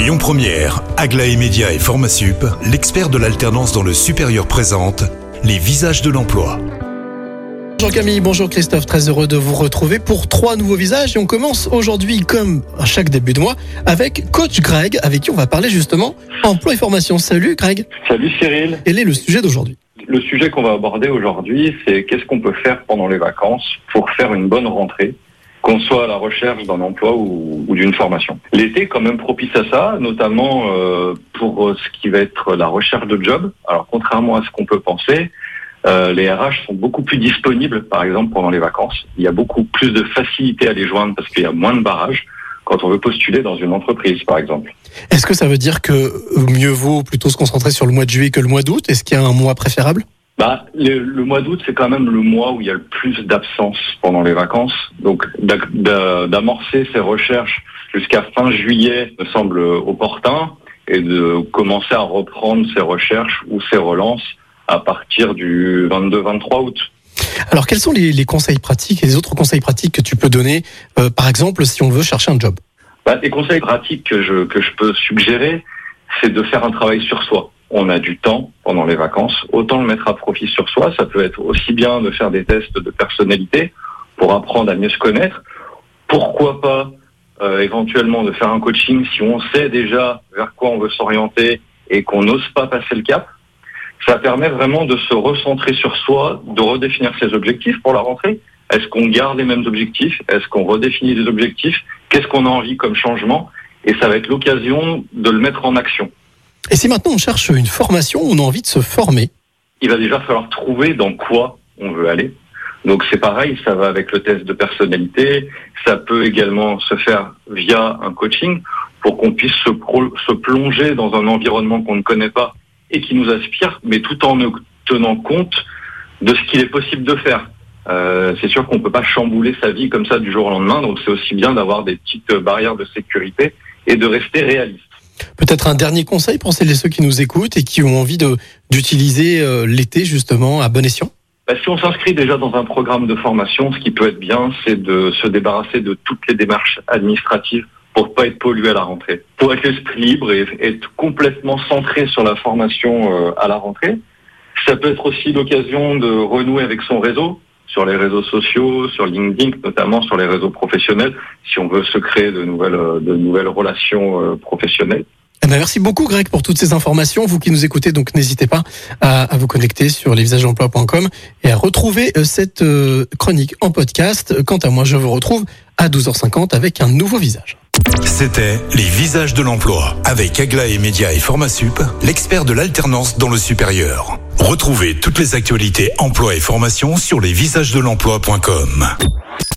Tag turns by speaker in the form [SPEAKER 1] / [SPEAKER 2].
[SPEAKER 1] Lyon Première, Aglaé Média et Formasup, l'expert de l'alternance dans le supérieur présente les visages de l'emploi.
[SPEAKER 2] Bonjour Camille, bonjour Christophe, très heureux de vous retrouver pour trois nouveaux visages et on commence aujourd'hui comme à chaque début de mois avec coach Greg avec qui on va parler justement emploi et formation. Salut Greg.
[SPEAKER 3] Salut Cyril.
[SPEAKER 2] Quel est le sujet d'aujourd'hui?
[SPEAKER 3] Le sujet qu'on va aborder aujourd'hui, c'est qu'est-ce qu'on peut faire pendant les vacances pour faire une bonne rentrée qu'on soit à la recherche d'un emploi ou, d'une formation. L'été est quand même propice à ça, notamment euh, pour ce qui va être la recherche de job. Alors contrairement à ce qu'on peut penser, euh, les RH sont beaucoup plus disponibles, par exemple, pendant les vacances. Il y a beaucoup plus de facilité à les joindre parce qu'il y a moins de barrages quand on veut postuler dans une entreprise, par exemple.
[SPEAKER 2] Est-ce que ça veut dire que mieux vaut plutôt se concentrer sur le mois de juillet que le mois d'août? Est-ce qu'il y a un mois préférable?
[SPEAKER 3] Bah, le, le mois d'août, c'est quand même le mois où il y a le plus d'absence pendant les vacances. Donc, d'a- d'a- d'amorcer ces recherches jusqu'à fin juillet me semble opportun et de commencer à reprendre ces recherches ou ces relances à partir du 22-23 août.
[SPEAKER 2] Alors quels sont les, les conseils pratiques et les autres conseils pratiques que tu peux donner euh, par exemple si on veut chercher un job?
[SPEAKER 3] Bah, les conseils pratiques que je, que je peux suggérer, c'est de faire un travail sur soi. On a du temps pendant les vacances, autant le mettre à profit sur soi. Ça peut être aussi bien de faire des tests de personnalité pour apprendre à mieux se connaître. Pourquoi pas euh, éventuellement de faire un coaching si on sait déjà vers quoi on veut s'orienter et qu'on n'ose pas passer le cap. Ça permet vraiment de se recentrer sur soi, de redéfinir ses objectifs pour la rentrée. Est-ce qu'on garde les mêmes objectifs? Est-ce qu'on redéfinit des objectifs? Qu'est-ce qu'on a envie comme changement? Et ça va être l'occasion de le mettre en action.
[SPEAKER 2] Et si maintenant on cherche une formation, on a envie de se former,
[SPEAKER 3] Il va déjà falloir trouver dans quoi on veut aller. Donc c'est pareil, ça va avec le test de personnalité. Ça peut également se faire via un coaching pour qu'on puisse se, se plonger dans un environnement qu'on ne connaît pas et qui nous aspire, mais tout en ne tenant compte de ce qu'il est possible de faire. Euh, c'est sûr qu'on peut pas chambouler sa vie comme ça du jour au lendemain, donc c'est aussi bien d'avoir des petites barrières de sécurité et de rester réaliste.
[SPEAKER 2] Peut-être un dernier conseil pour celles et ceux qui nous écoutent et qui ont envie d'utiliser euh, l'été justement à bon escient?
[SPEAKER 3] Bah, si on s'inscrit déjà dans un programme de formation, ce qui peut être bien, c'est de se débarrasser de toutes les démarches administratives pour pas être pollué à la rentrée. Pour être l'esprit libre et être complètement centré sur la formation euh, à la rentrée. Ça peut être aussi l'occasion de renouer avec son réseau, sur les réseaux sociaux, sur LinkedIn, notamment sur les réseaux professionnels, si on veut se créer de nouvelles, euh, de nouvelles relations professionnelles.
[SPEAKER 2] Eh ben, merci beaucoup Greg pour toutes ces informations. Vous qui nous écoutez, donc n'hésitez pas à, à vous connecter sur lesvisagesemploi.com et à retrouver euh, cette euh, chronique en podcast. Quant à moi, je vous retrouve à 12h50 avec un nouveau visage.
[SPEAKER 1] C'était les visages de l'emploi avec Aglaé Média et Formasup, l'expert de l'alternance dans le supérieur. Retrouvez toutes les actualités emploi et formation sur lesvisagesdelemploi.com.